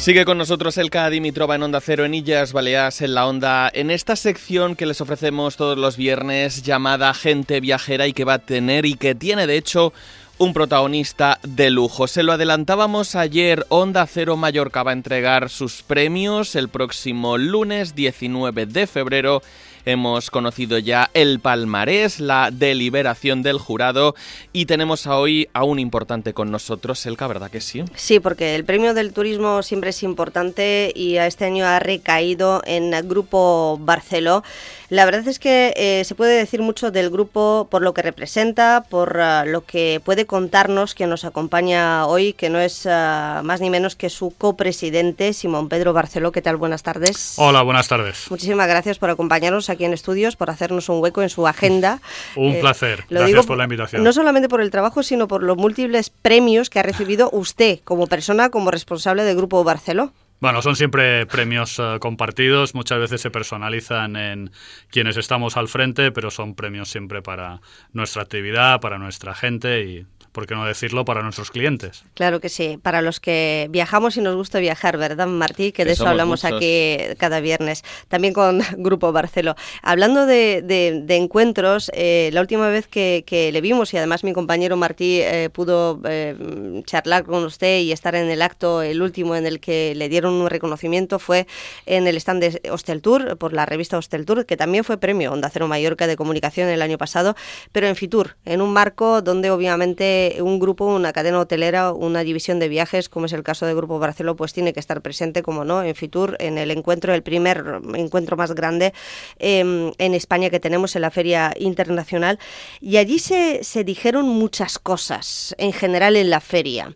Sigue con nosotros el Dimitrova en Onda Cero en Illas Baleas en la Onda en esta sección que les ofrecemos todos los viernes llamada Gente Viajera y que va a tener y que tiene de hecho un protagonista de lujo. Se lo adelantábamos ayer, Onda Cero Mallorca va a entregar sus premios el próximo lunes 19 de febrero hemos conocido ya el palmarés, la deliberación del jurado y tenemos a hoy a un importante con nosotros, Elka, ¿verdad que sí? Sí, porque el premio del turismo siempre es importante y este año ha recaído en el Grupo Barceló. La verdad es que eh, se puede decir mucho del grupo por lo que representa, por uh, lo que puede contarnos quien nos acompaña hoy, que no es uh, más ni menos que su copresidente, Simón Pedro Barceló. ¿Qué tal? Buenas tardes. Hola, buenas tardes. Muchísimas gracias por acompañarnos aquí en estudios, por hacernos un hueco en su agenda. un eh, placer. Gracias por la invitación. No solamente por el trabajo, sino por los múltiples premios que ha recibido usted como persona, como responsable del Grupo Barceló. Bueno, son siempre premios eh, compartidos, muchas veces se personalizan en quienes estamos al frente, pero son premios siempre para nuestra actividad, para nuestra gente y ¿por qué no decirlo para nuestros clientes? Claro que sí, para los que viajamos y nos gusta viajar, ¿verdad, Martí? Que, de eso hablamos aquí cada viernes, también con Grupo Barceló. Hablando de, encuentros, eh, la última vez que, le vimos, y además mi compañero Martí eh, pudo eh, charlar con usted y estar en el acto, el último en el que le dieron un reconocimiento, fue en el stand de Hostel Tour, por la revista Hostel Tour, que también fue premio Onda Cero Mallorca de Comunicación el año pasado, pero en Fitur, en un marco donde obviamente un grupo, una cadena hotelera, una división de viajes, como es el caso del Grupo Barceló, pues tiene que estar presente, como no, en Fitur, en el encuentro, el primer encuentro más grande em, en España que tenemos en la Feria Internacional. Y allí se, se dijeron muchas cosas, en general en la feria.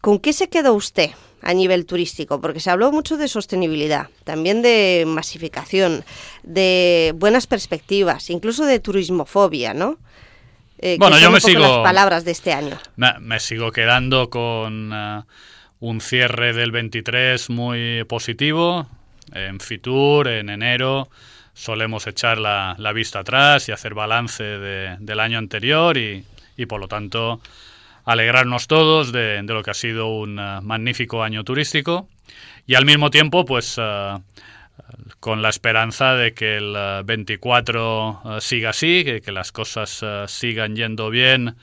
¿Con qué se quedó usted? a nivel turístico, porque se habló mucho de sostenibilidad, también de masificación, de buenas perspectivas, incluso de turismofobia, ¿no? Eh, bueno, yo me sigo. Las palabras de este año. Me, sigo quedando con eh, un cierre del 23 muy positivo. En Fitur, en enero, solemos echar la, vista atrás y hacer balance del año anterior y, por lo tanto alegrarnos todos de, lo que ha sido un eh, magnífico año turístico y al mismo tiempo pues con la esperanza de que el 24 eh, eh, siga así, que, las cosas eh, sigan yendo bien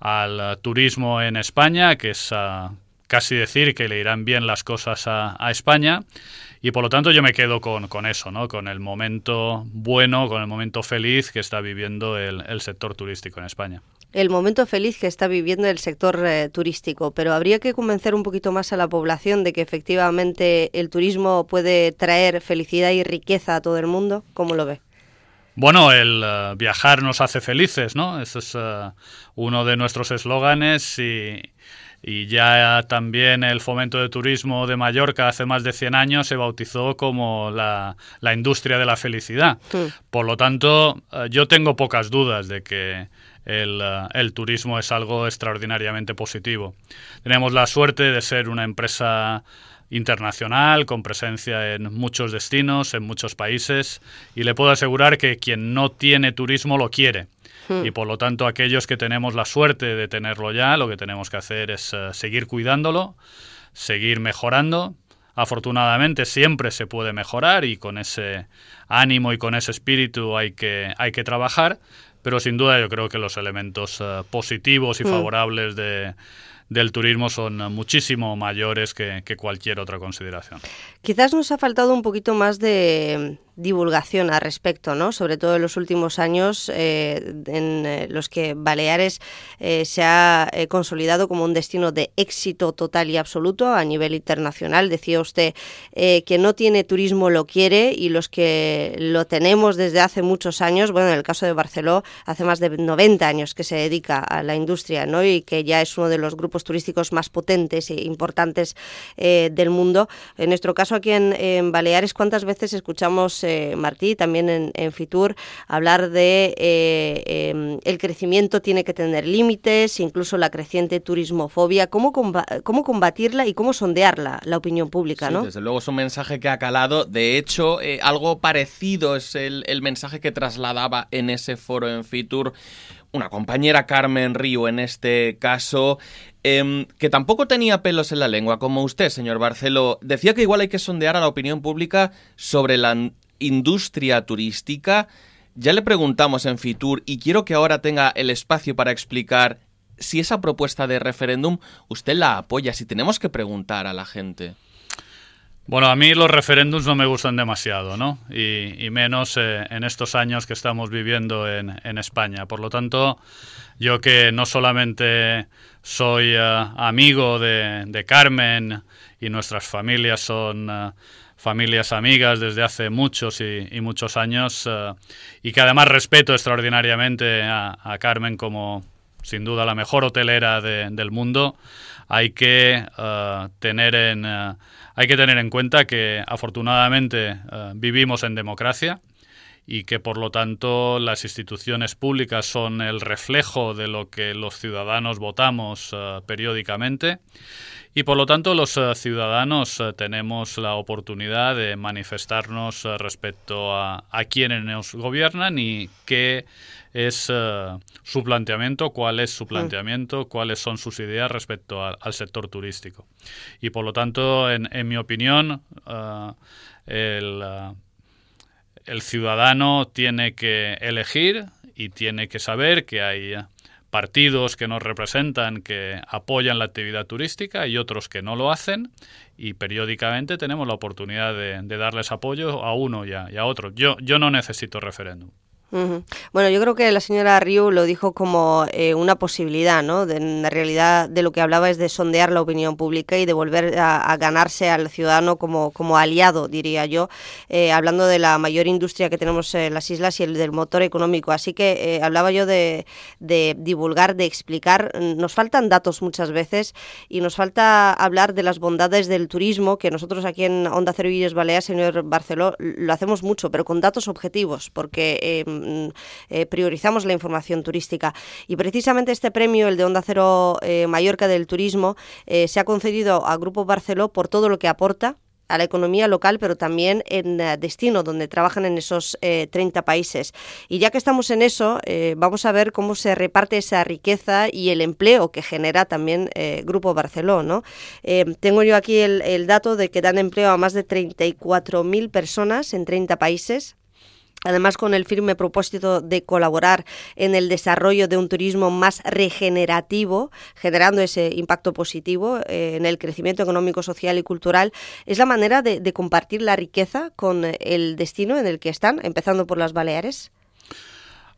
al turismo en España, que es casi decir que le irán bien las cosas a, España. Y por lo tanto yo me quedo con, con, eso, ¿no? con el momento bueno, con el momento feliz que está viviendo el sector turístico en España el momento feliz que está viviendo el sector eh, turístico, pero habría que convencer un poquito más a la población de que efectivamente el turismo puede traer felicidad y riqueza a todo el mundo. ¿Cómo lo ve? Bueno, el eh, viajar nos hace felices, ¿no? Ese es eh, uno de nuestros eslóganes y, ya también el fomento de turismo de Mallorca hace más de 100 años se bautizó como la, industria de la felicidad. Por lo tanto, yo tengo pocas dudas de que eh, el, turismo es algo extraordinariamente positivo. Tenemos la suerte de ser una empresa internacional con presencia en muchos destinos, en muchos países y le puedo asegurar que quien no tiene turismo lo quiere. Hmm. Y por lo tanto aquellos que tenemos la suerte de tenerlo ya, lo que tenemos que hacer es eh, seguir cuidándolo, seguir mejorando. Afortunadamente siempre se puede mejorar y con ese ánimo y con ese espíritu hay que, hay que trabajar, pero sin duda yo creo que los elementos eh, positivos y mm. favorables de, del turismo son muchísimo mayores que, que, cualquier otra consideración. Quizás nos ha faltado un poquito más de, divulgación al respecto, ¿no? sobre todo en los últimos años eh, en eh, los que Baleares eh, se ha consolidado como un destino de éxito total y absoluto a nivel internacional. Decía usted que no tiene turismo lo quiere y los que lo tenemos desde hace muchos años, bueno, en el caso de Barceló, hace más de 90 años que se dedica a la industria ¿no? y que ya es uno de los grupos turísticos más potentes e importantes del mundo. En nuestro caso aquí en Baleares, ¿cuántas veces escuchamos Martí, también en, Fitur, hablar de eh, em, el crecimiento tiene que tener límites, incluso la creciente turismofobia, cómo, cómo combatirla y cómo sondearla, la opinión pública, ¿no? desde luego es un mensaje que ha calado. De hecho, eh, algo parecido es el, el mensaje que trasladaba en ese foro en Fitur una compañera Carmen Río en este caso, em, que tampoco tenía pelos en la lengua, como usted, señor Barceló, decía que igual hay que sondear a la opinión pública sobre la industria turística. Ya le preguntamos en Fitur y quiero que ahora tenga el espacio para explicar si esa propuesta de referéndum usted la apoya, si tenemos que preguntar a la gente. Bueno, a mí los referéndums no me gustan demasiado, ¿no? Y, menos eh, en estos años que estamos viviendo en, España. Por lo tanto, yo que no solamente soy eh, amigo de, Carmen y nuestras familias son eh, familias amigas desde hace muchos y, muchos años y que además respeto extraordinariamente a, Carmen como sin duda la mejor hotelera del mundo, hay que tener en hay que tener en cuenta que afortunadamente eh, vivimos en democracia y que por lo tanto las instituciones públicas son el reflejo de lo que los ciudadanos votamos eh, periódicamente y por lo tanto los eh, ciudadanos tenemos la oportunidad de manifestarnos respecto a, a quienes nos gobiernan y qué es eh, su planteamiento, cuál es su mm. planteamiento, cuáles son sus ideas respecto al sector turístico. Y por lo tanto, en, mi opinión, eh, eh, el, ciudadano tiene que elegir y tiene que saber que hay partidos que nos representan que apoyan la actividad turística y otros que no lo hacen y periódicamente tenemos la oportunidad de, darles apoyo a uno y a, y a otro. Yo, yo no necesito referéndum. Bueno, yo creo que la señora Ryu lo dijo como eh, una posibilidad, ¿no? De, en realidad de lo que hablaba es de sondear la opinión pública y de volver a, ganarse al ciudadano como, como aliado, diría yo, eh, hablando de la mayor industria que tenemos en las islas y el del motor económico. Así que eh, hablaba yo de, divulgar, de explicar. Nos faltan datos muchas veces y nos falta hablar de las bondades del turismo, que nosotros aquí en Onda Cero Baleares, señor Barceló, lo hacemos mucho, pero con datos objetivos, porque Mm, eh, priorizamos la información turística. Y precisamente este premio, el de Onda Cero eh, Mallorca del Turismo, eh, se ha concedido a Grupo Barceló por todo lo que aporta a la economía local, pero también en destino, donde trabajan en esos 30 países. Y ya que estamos en eso, vamos a ver cómo se reparte esa riqueza y el empleo que genera también Grupo Barceló. ¿no? tengo yo aquí el, el, dato de que dan empleo a más de 34.000 personas en 30 países Además, con el firme propósito de colaborar en el desarrollo de un turismo más regenerativo, generando ese impacto positivo eh, en el crecimiento económico, social y cultural, es la manera de, compartir la riqueza con el destino en el que están, empezando por las Baleares.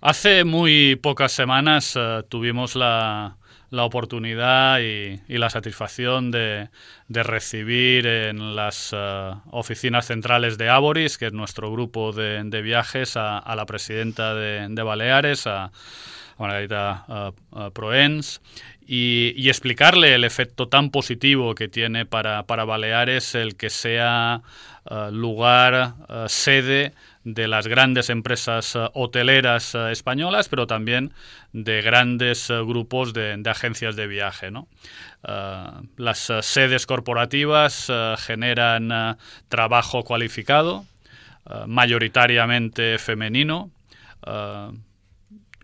Hace muy pocas semanas eh, tuvimos la, la oportunidad y, la satisfacción de, recibir en las eh, oficinas centrales de Aboris, que es nuestro grupo de, viajes, a, la presidenta de, Baleares, a Margarita uh, Proens, y, explicarle el efecto tan positivo que tiene para, para Baleares el que sea lugar, sede de las grandes empresas eh, hoteleras eh, españolas, pero también de grandes eh, grupos de, agencias de viaje. las sedes corporativas generan trabajo cualificado, mayoritariamente femenino,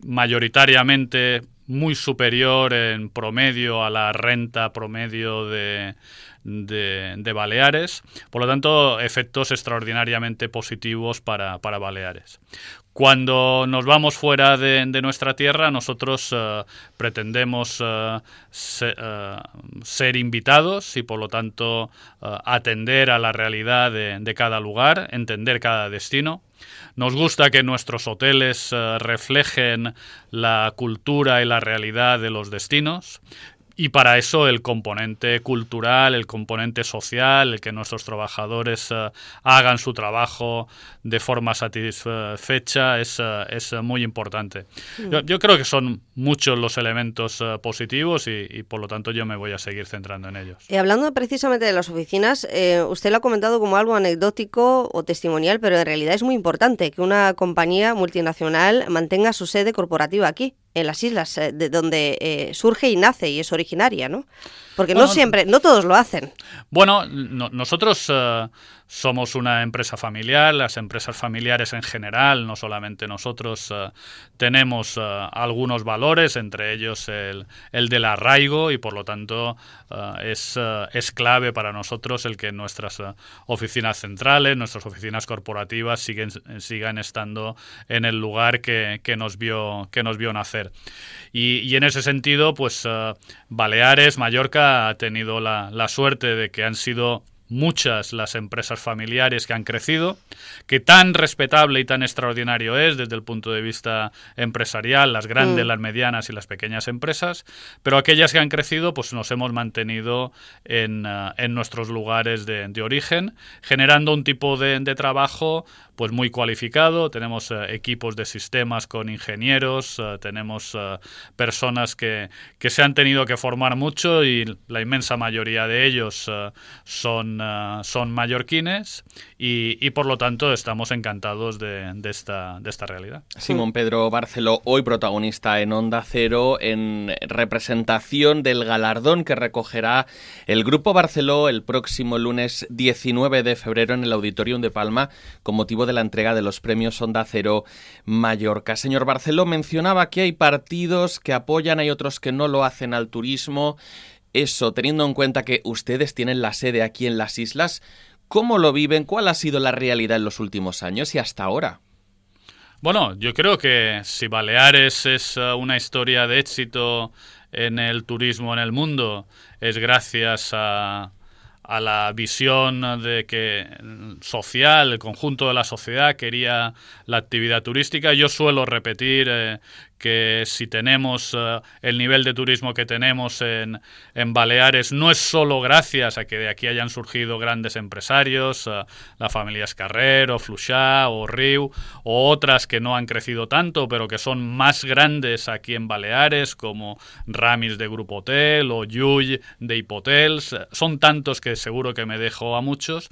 mayoritariamente muy superior en promedio a la renta promedio de, de, Baleares. Por lo tanto, efectos extraordinariamente positivos para, Baleares. Cuando nos vamos fuera de, nuestra tierra, nosotros eh, pretendemos eh, eh, ser invitados y, por lo tanto, atender a la realidad de, cada lugar, entender cada destino. Nos gusta que nuestros hoteles reflejen la cultura y la realidad de los destinos. Y para eso el componente cultural, el componente social, el que nuestros trabajadores eh, hagan su trabajo de forma satisfecha es, eh, es muy importante. Mm. Yo, creo que son muchos los elementos eh, positivos y, por lo tanto yo me voy a seguir centrando en ellos. Y hablando precisamente de las oficinas, usted lo ha comentado como algo anecdótico o testimonial, pero en realidad es muy importante que una compañía multinacional mantenga su sede corporativa aquí en las islas, eh, de donde eh, surge y nace y es originaria, ¿no? Porque no siempre, no todos lo hacen. Bueno, nosotros eh, somos una empresa familiar, las empresas familiares en general, no solamente nosotros, eh, tenemos eh, algunos valores, entre ellos el, el, del arraigo y por lo tanto es, es, clave para nosotros el que nuestras oficinas centrales, nuestras oficinas corporativas siguen, sigan estando en el lugar que, que nos, vio, que nos vio nacer. Y, y en ese sentido, pues Baleares, Mallorca ha tenido la, la suerte de que han sido muchas las empresas familiares que han crecido, que tan respetable y tan extraordinario es desde el punto de vista empresarial, las grandes, mm. las medianas y las pequeñas empresas, pero aquellas que han crecido, pues nos hemos mantenido en, eh, nuestros lugares de, origen, generando un tipo de, trabajo pues muy cualificado, tenemos eh, equipos de sistemas con ingenieros, eh, tenemos personas que, que, se han tenido que formar mucho y la inmensa mayoría de ellos son Ah, son, mallorquines y, por lo tanto estamos encantados de, esta, de esta realidad. Simón Pedro Barceló, hoy protagonista en Onda Cero, en representación del galardón que recogerá el Grupo Barceló el próximo lunes 19 de febrero en el Auditorium de Palma con motivo de la entrega de los premios Onda Cero Mallorca. Señor Barceló, mencionaba que hay partidos que apoyan, hay otros que no lo hacen al turismo eso, teniendo en cuenta que ustedes tienen la sede aquí en las islas, ¿cómo lo viven? ¿Cuál ha sido la realidad en los últimos años y hasta ahora? Bueno, yo creo que si Baleares es eh, una historia de éxito en el turismo en el mundo, es gracias a, a la visión de que social, el conjunto de la sociedad quería la actividad turística. Yo suelo repetir eh, que si tenemos eh, el nivel de turismo que tenemos en, en, Baleares, no es solo gracias a que de aquí hayan surgido grandes empresarios, eh, la familia Escarrer o Fluchá o Riu, o otras que no han crecido tanto, pero que son más grandes aquí en Baleares, como Ramis de Grupo Hotel o Yuy de Hipotels. Son tantos que seguro que me dejo a muchos.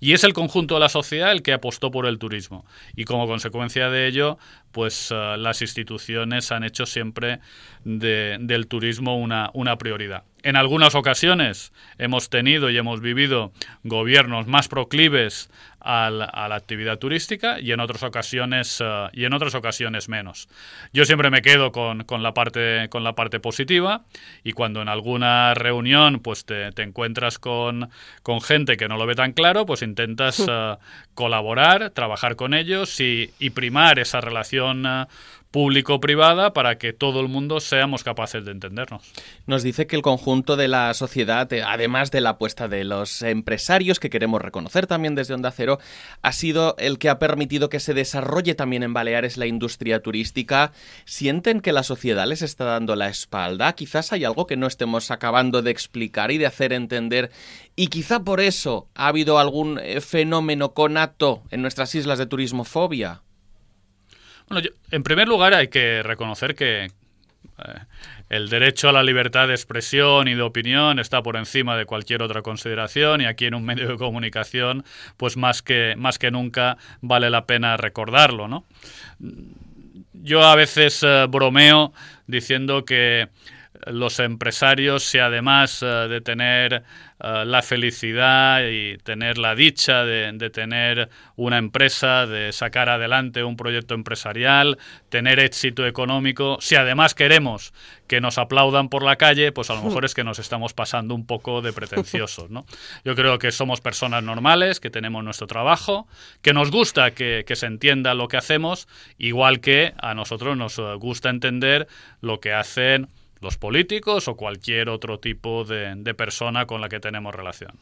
Y es el conjunto de la sociedad el que apostó por el turismo. Y como consecuencia de ello, pues eh, las instituciones han hecho siempre del turismo una, una prioridad. En algunas ocasiones hemos tenido y hemos vivido gobiernos más proclives a la, actividad turística y en otras ocasiones eh, y en otras ocasiones menos. Yo siempre me quedo con, la parte con la parte positiva y cuando en alguna reunión pues te, encuentras con, con, gente que no lo ve tan claro, pues intentas eh, colaborar, trabajar con ellos y, y primar esa relación eh, público-privada para que todo el mundo seamos capaces de entendernos. Nos dice que el conjunto de la sociedad, eh, además de la apuesta de los empresarios, que queremos reconocer también desde Onda Cero, ha sido el que ha permitido que se desarrolle también en Baleares la industria turística. ¿Sienten que la sociedad les está dando la espalda? Quizás hay algo que no estemos acabando de explicar y de hacer entender y quizá por eso ha habido algún eh, fenómeno conato en nuestras islas de turismofobia. Bueno, en primer lugar hay que reconocer que eh, el derecho a la libertad de expresión y de opinión está por encima de cualquier otra consideración y aquí en un medio de comunicación, pues más que, más que nunca vale la pena recordarlo, ¿no? Yo a veces eh, bromeo diciendo que los empresarios, si además eh, de tener eh, la felicidad y tener la dicha de, tener una empresa, de sacar adelante un proyecto empresarial, tener éxito económico, si además queremos que nos aplaudan por la calle, pues a lo mejor es que nos estamos pasando un poco de pretenciosos, ¿no? Yo creo que somos personas normales, que tenemos nuestro trabajo, que nos gusta que se entienda lo que hacemos, igual que a nosotros nos gusta entender lo que hacen los políticos o cualquier otro tipo de, persona con la que tenemos relación.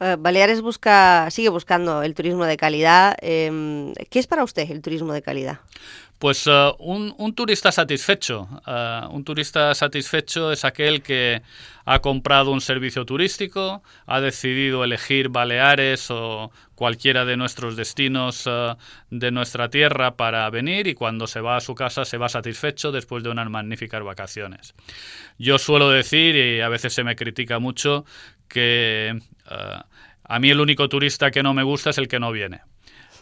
Eh, Baleares busca, sigue buscando el turismo de calidad. Em, ¿Qué es para usted el turismo de calidad? Pues eh, un, turista satisfecho. Eh, un turista satisfecho es aquel que ha comprado un servicio turístico, ha decidido elegir Baleares o cualquiera de nuestros destinos eh, de nuestra tierra para venir y cuando se va a su casa se va satisfecho después de unas magníficas vacaciones. Yo suelo decir, y a veces se me critica mucho, que a mí el único turista que no me gusta es el que no viene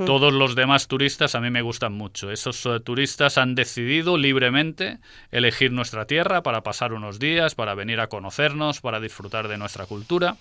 Todos los demás turistas a mí me gustan mucho. Esos eh, turistas han decidido libremente elegir nuestra tierra para pasar unos días, para venir a conocernos, para disfrutar de nuestra cultura.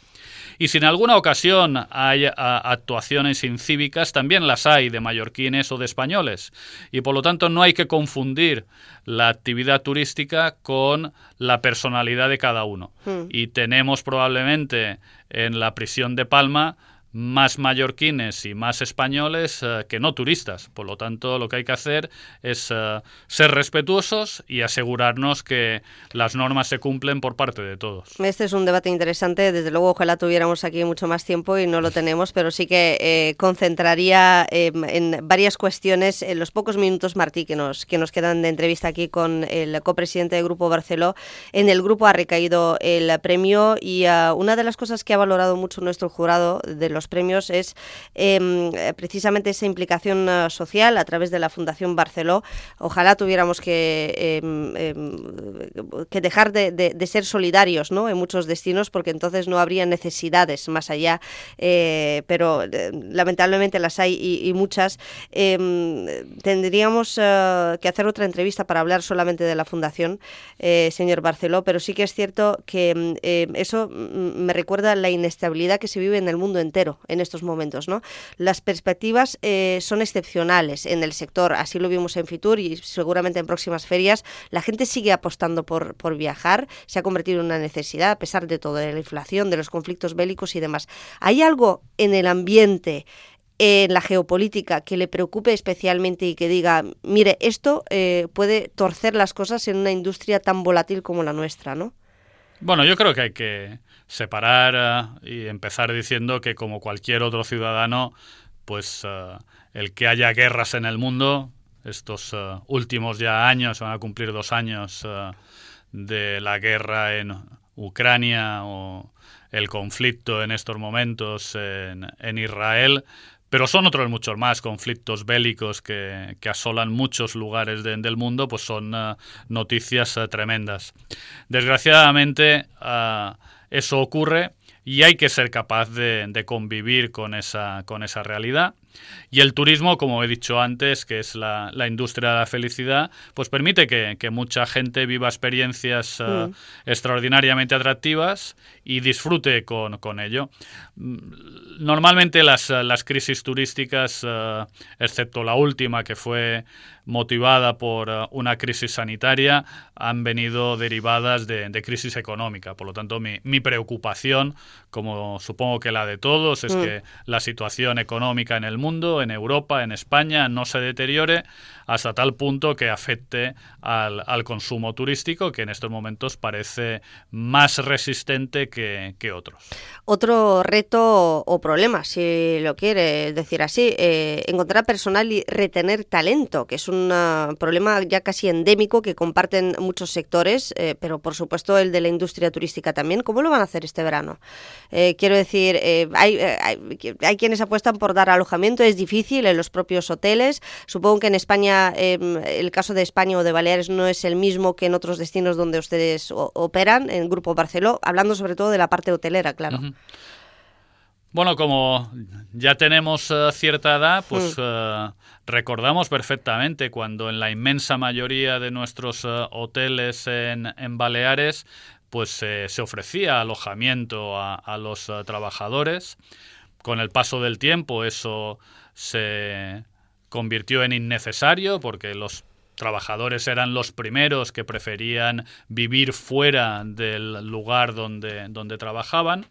Y si en alguna ocasión hay actuaciones incívicas, también las hay de mallorquines o de españoles. Y por lo tanto no hay que confundir la actividad turística con la personalidad de cada uno. Hmm. Y tenemos probablemente en la prisión de Palma más mallorquines y más españoles eh, que no turistas. Por lo tanto, lo que hay que hacer es eh, ser respetuosos y asegurarnos que las normas se cumplen por parte de todos. Este es un debate interesante. Desde luego, ojalá tuviéramos aquí mucho más tiempo y no lo tenemos, pero sí que eh, concentraría em, en varias cuestiones en los pocos minutos, Martí, que nos, que nos quedan de entrevista aquí con el copresidente del Grupo Barceló. En el grupo ha recaído el premio y una de las cosas que ha valorado mucho nuestro jurado de los premios es em, precisamente esa implicación eh, social a través de la Fundación Barceló. Ojalá tuviéramos que, em, em, que dejar de, ser solidarios ¿no? en muchos destinos porque entonces no habría necesidades más allá, eh, pero eh, lamentablemente las hay y, muchas. tendríamos que hacer otra entrevista para hablar solamente de la Fundación, señor Barceló, pero sí que es cierto que eso me recuerda la inestabilidad que se vive en el mundo entero en estos momentos. ¿no? Las perspectivas eh, son excepcionales en el sector, así lo vimos en Fitur y seguramente en próximas ferias. La gente sigue apostando por, por viajar, se ha convertido en una necesidad a pesar de todo, de la inflación, de los conflictos bélicos y demás. ¿Hay algo en el ambiente? en la geopolítica que le preocupe especialmente y que diga, mire, esto eh, puede torcer las cosas en una industria tan volátil como la nuestra, ¿no? Bueno, yo creo que hay que separar eh, y empezar diciendo que como cualquier otro ciudadano, pues eh, el que haya guerras en el mundo, estos eh, últimos ya años, van a cumplir dos años de la guerra en Ucrania o el conflicto en estos momentos en, en Israel, pero son otros muchos más conflictos bélicos que, asolan muchos lugares del mundo, pues son noticias tremendas. Desgraciadamente, eso ocurre y hay que ser capaz de, de, convivir con esa, con esa realidad. Y el turismo, como he dicho antes, que es la, industria de la felicidad, pues permite que, mucha gente viva experiencias eh, mm. extraordinariamente atractivas y disfrute con, ello. Mm, normalmente las, crisis turísticas, eh, excepto la última que fue motivada por eh, una crisis sanitaria, han venido derivadas de, crisis económica. Por lo tanto, mi, preocupación, como supongo que la de todos, es mm. que la situación económica en el mundo, en Europa, en España, no se deteriore hasta tal punto que afecte al, consumo turístico, que en estos momentos parece más resistente que, otros. Otro reto o problema, si lo quiere decir así, eh, encontrar personal y retener talento, que es un uh, problema ya casi endémico que comparten muchos sectores, eh, pero por supuesto el de la industria turística también. ¿Cómo lo van a hacer este verano? Eh, quiero decir, hay, hay, hay quienes apuestan por dar alojamiento, es difícil en los propios hoteles. Supongo que en España Em, el caso de España o de Baleares no es el mismo que en otros destinos donde ustedes operan, en Grupo Barceló, hablando sobre todo de la parte hotelera, claro. Bueno, como ya tenemos eh, cierta edad, pues mm. eh, recordamos perfectamente cuando en la inmensa mayoría de nuestros eh, hoteles en, Baleares, pues se ofrecía alojamiento a los trabajadores. Con el paso del tiempo eso se convirtió en innecesario porque los trabajadores eran los primeros que preferían vivir fuera del lugar donde, donde trabajaban.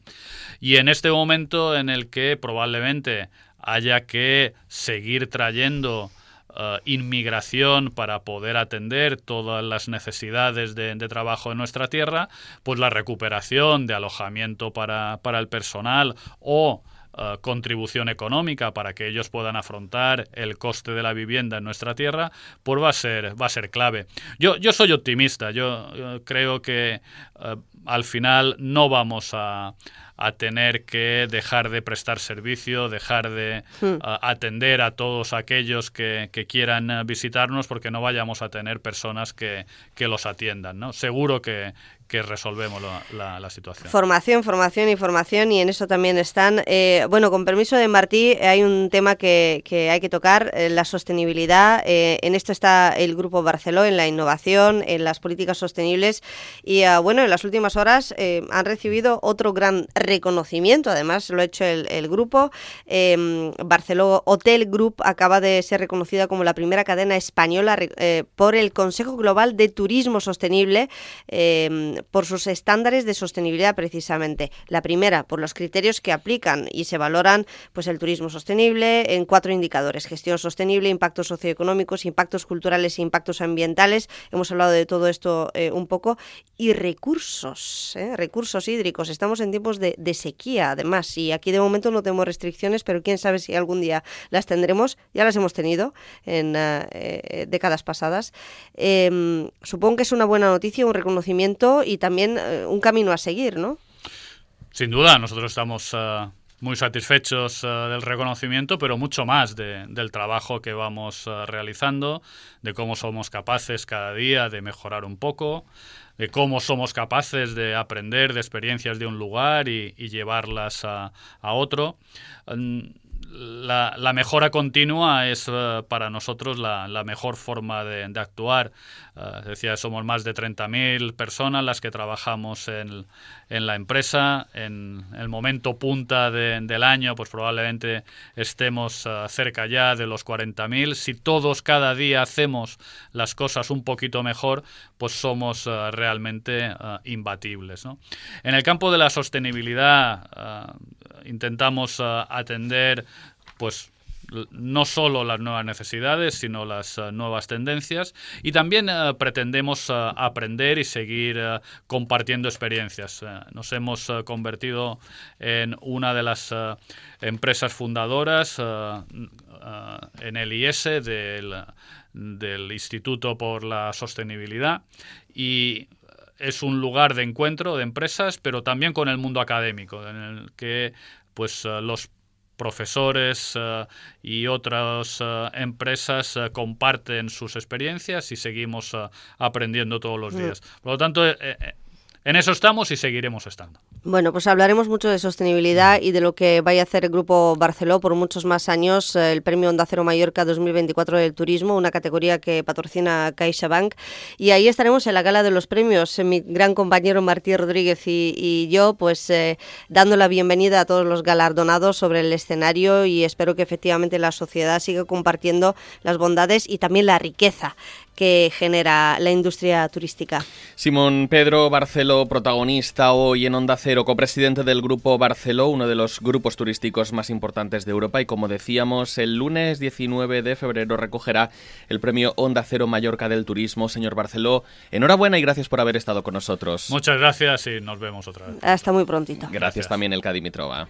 Y en este momento en el que probablemente haya que seguir trayendo eh, inmigración para poder atender todas las necesidades de, trabajo en nuestra tierra, pues la recuperación de alojamiento para, para el personal o eh, contribución económica para que ellos puedan afrontar el coste de la vivienda en nuestra tierra, pues va a ser, va a ser clave. Yo, yo soy optimista, yo, creo que eh, al final no vamos a, a tener que dejar de prestar servicio, dejar de hmm. atender a todos aquellos que, que, quieran visitarnos porque no vayamos a tener personas que, que los atiendan. ¿no? Seguro que, que resolvemos la, situación. Formación, formación y formación y en eso también están. Eh, bueno, con permiso de Martí, hay un tema que, hay que tocar, eh, la sostenibilidad. Eh, en esto está el Grupo Barceló, en la innovación, en las políticas sostenibles y bueno, en las últimas horas han recibido otro gran reconocimiento, además lo ha hecho el, el grupo. Barceló Hotel Group acaba de ser reconocida como la primera cadena española por el Consejo Global de Turismo Sostenible por sus estándares de sostenibilidad precisamente. La primera, por los criterios que aplican y se valoran pues el turismo sostenible en cuatro indicadores: gestión sostenible, impactos socioeconómicos, impactos culturales e impactos ambientales. Hemos hablado de todo esto eh, un poco y recursos, ¿eh? recursos hídricos. Estamos en tiempos de, sequía, además, y aquí de momento no tenemos restricciones, pero quién sabe si algún día las tendremos. Ya las hemos tenido en eh, décadas pasadas. Em, supongo que es una buena noticia, un reconocimiento y también eh, un camino a seguir, ¿no? Sin duda, nosotros estamos eh, muy satisfechos eh, del reconocimiento, pero mucho más del trabajo que vamos realizando, de cómo somos capaces cada día de mejorar un poco, de cómo somos capaces de aprender de experiencias de un lugar y, llevarlas a, otro. Mm, la, mejora continua es eh, para nosotros la, mejor forma de, actuar. Uh, decía, somos más de 30.000 personas las que trabajamos en, la empresa. En el momento punta del año, pues probablemente estemos eh, cerca ya de los 40.000. Si todos cada día hacemos las cosas un poquito mejor, pues somos realmente imbatibles. En el campo de la sostenibilidad, intentamos atender pues no solo las nuevas necesidades, sino las eh, nuevas tendencias y también eh, pretendemos eh, aprender y seguir compartiendo experiencias. nos hemos convertido en una de las empresas fundadoras en el IS del, del Instituto por la Sostenibilidad y es un lugar de encuentro de empresas, pero también con el mundo académico, en el que pues los profesores eh, y otras eh, empresas eh, comparten sus experiencias y seguimos aprendiendo todos los mm. días. Por lo tanto, en eso estamos y seguiremos estando. Bueno, pues hablaremos mucho de sostenibilidad y de lo que vaya a hacer el Grupo Barceló por muchos más años, el Premio Onda Cero Mallorca 2024 del Turismo, una categoría que patrocina CaixaBank. Y ahí estaremos en la gala de los premios, mi gran compañero Martí Rodríguez y, yo, pues dando la bienvenida a todos los galardonados sobre el escenario y espero que efectivamente la sociedad siga compartiendo las bondades y también la riqueza que genera la industria turística. Simón Pedro Barceló, protagonista hoy en Onda Cero, copresidente del Grupo Barceló, uno de los grupos turísticos más importantes de Europa y como decíamos, el lunes 19 de febrero recogerá el premio Onda Cero Mallorca del Turismo. Señor Barceló, enhorabuena y gracias por haber estado con nosotros. Muchas gracias y nos vemos otra vez. Hasta muy prontito. Gracias, también, El Dimitrova.